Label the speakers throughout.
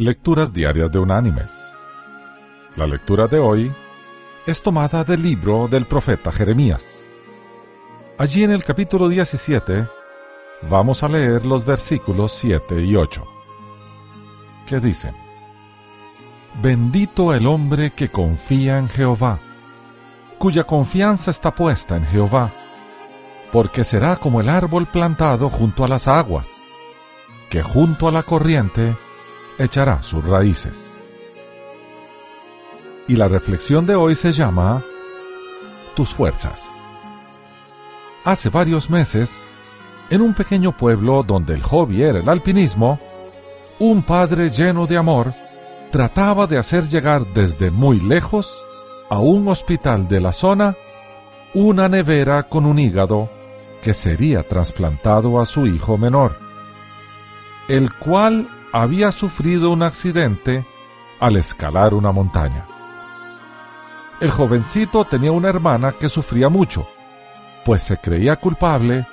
Speaker 1: Lecturas Diarias de Unánimes. La lectura de hoy es tomada del libro del profeta Jeremías. Allí en el capítulo 17 vamos a leer los versículos 7 y 8, que dicen, Bendito el hombre que confía en Jehová, cuya confianza está puesta en Jehová, porque será como el árbol plantado junto a las aguas, que junto a la corriente echará sus raíces. Y la reflexión de hoy se llama Tus fuerzas. Hace varios meses, en un pequeño pueblo donde el hobby era el alpinismo, un padre lleno de amor trataba de hacer llegar desde muy lejos a un hospital de la zona una nevera con un hígado que sería trasplantado a su hijo menor, el cual había sufrido un accidente al escalar una montaña. El jovencito tenía una hermana que sufría mucho, pues se creía culpable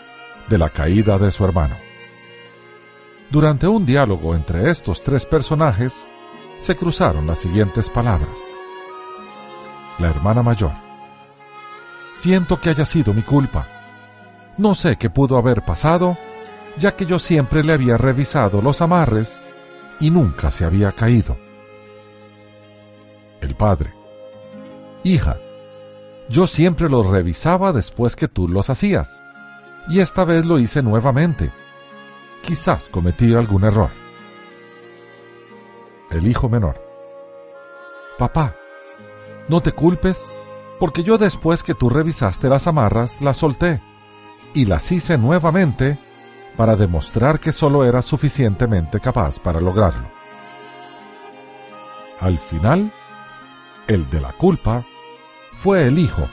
Speaker 1: de la caída de su hermano. Durante un diálogo entre estos tres personajes, se cruzaron las siguientes palabras. La hermana mayor. Siento que haya sido mi culpa. No sé qué pudo haber pasado, ya que yo siempre le había revisado los amarres y nunca se había caído. El padre. Hija, yo siempre los revisaba después que tú los hacías, y esta vez lo hice nuevamente. Quizás cometí algún error. El hijo menor. Papá, no te culpes, porque yo después que tú revisaste las amarras las solté y las hice nuevamente para demostrar que solo era suficientemente capaz para lograrlo. Al final, el de la culpa fue el hijo,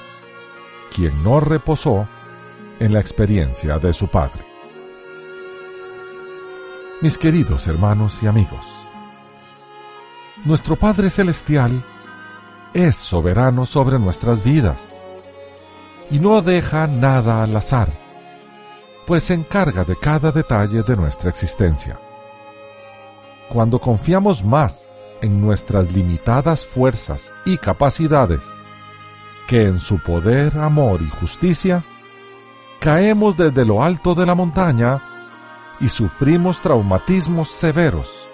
Speaker 1: quien no reposó en la experiencia de su padre. Mis queridos hermanos y amigos, nuestro Padre Celestial es soberano sobre nuestras vidas y no deja nada al azar pues se encarga de cada detalle de nuestra existencia. Cuando confiamos más en nuestras limitadas fuerzas y capacidades que en su poder, amor y justicia, caemos desde lo alto de la montaña y sufrimos traumatismos severos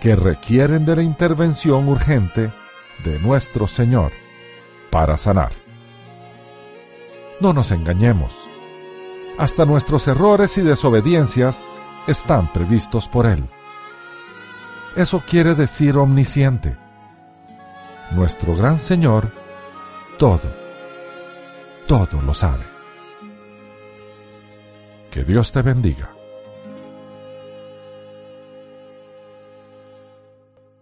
Speaker 1: que requieren de la intervención urgente de nuestro Señor para sanar. No nos engañemos hasta nuestros errores y desobediencias están previstos por Él. Eso quiere decir omnisciente. Nuestro gran Señor todo, todo lo sabe. Que Dios te bendiga.